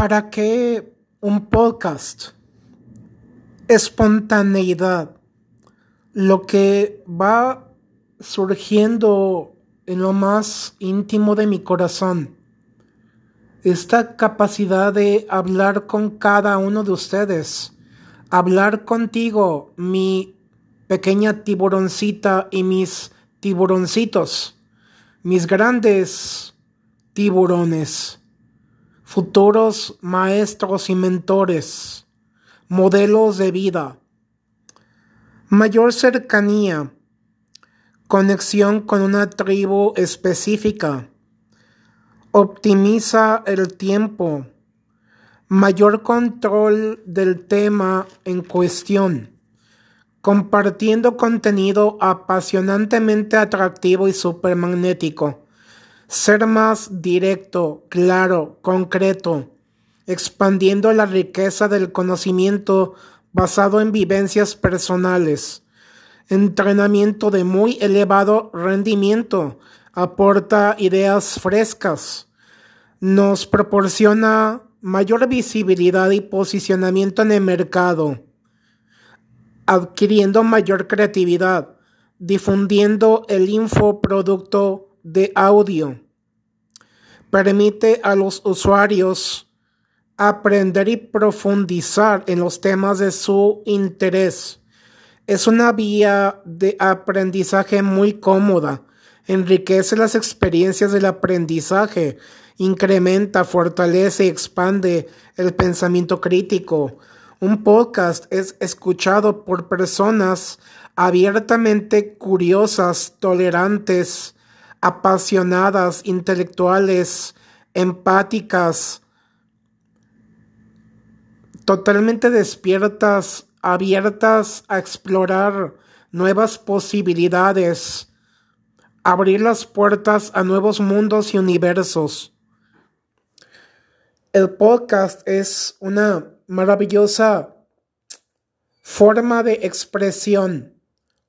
¿Para qué un podcast? Espontaneidad. Lo que va surgiendo en lo más íntimo de mi corazón. Esta capacidad de hablar con cada uno de ustedes. Hablar contigo, mi pequeña tiburoncita y mis tiburoncitos. Mis grandes tiburones futuros maestros y mentores, modelos de vida, mayor cercanía, conexión con una tribu específica, optimiza el tiempo, mayor control del tema en cuestión, compartiendo contenido apasionantemente atractivo y supermagnético ser más directo, claro, concreto, expandiendo la riqueza del conocimiento basado en vivencias personales. Entrenamiento de muy elevado rendimiento aporta ideas frescas, nos proporciona mayor visibilidad y posicionamiento en el mercado, adquiriendo mayor creatividad, difundiendo el infoproducto de audio. Permite a los usuarios aprender y profundizar en los temas de su interés. Es una vía de aprendizaje muy cómoda. Enriquece las experiencias del aprendizaje, incrementa, fortalece y expande el pensamiento crítico. Un podcast es escuchado por personas abiertamente curiosas, tolerantes, apasionadas, intelectuales, empáticas, totalmente despiertas, abiertas a explorar nuevas posibilidades, abrir las puertas a nuevos mundos y universos. El podcast es una maravillosa forma de expresión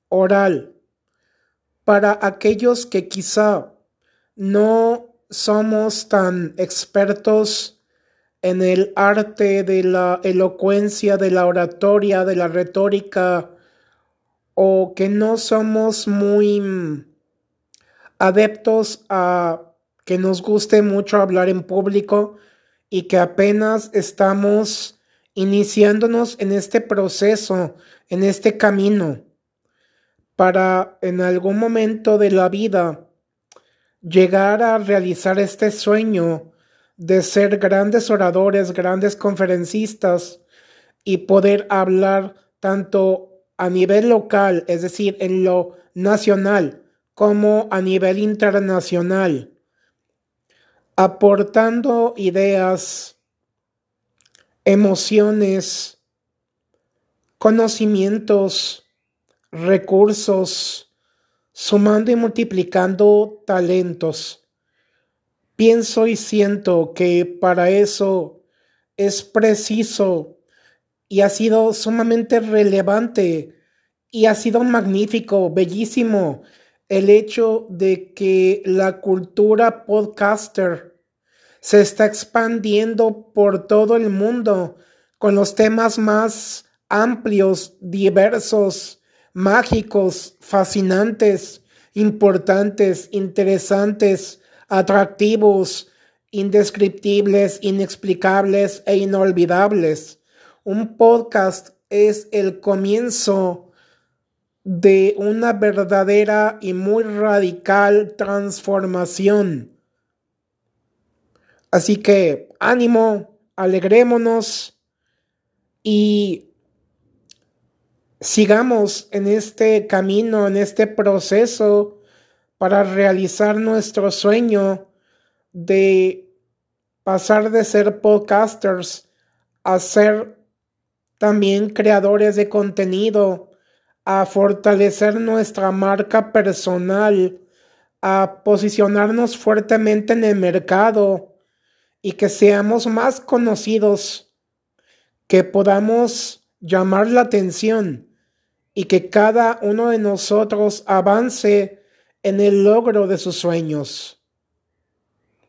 oral para aquellos que quizá no somos tan expertos en el arte de la elocuencia, de la oratoria, de la retórica, o que no somos muy adeptos a que nos guste mucho hablar en público y que apenas estamos iniciándonos en este proceso, en este camino para en algún momento de la vida llegar a realizar este sueño de ser grandes oradores, grandes conferencistas y poder hablar tanto a nivel local, es decir, en lo nacional, como a nivel internacional, aportando ideas, emociones, conocimientos, recursos, sumando y multiplicando talentos. Pienso y siento que para eso es preciso y ha sido sumamente relevante y ha sido magnífico, bellísimo el hecho de que la cultura podcaster se está expandiendo por todo el mundo con los temas más amplios, diversos, mágicos, fascinantes, importantes, interesantes, atractivos, indescriptibles, inexplicables e inolvidables. Un podcast es el comienzo de una verdadera y muy radical transformación. Así que ánimo, alegrémonos y sigamos en este camino, en este proceso para realizar nuestro sueño de pasar de ser podcasters a ser también creadores de contenido, a fortalecer nuestra marca personal, a posicionarnos fuertemente en el mercado y que seamos más conocidos, que podamos llamar la atención y que cada uno de nosotros avance en el logro de sus sueños.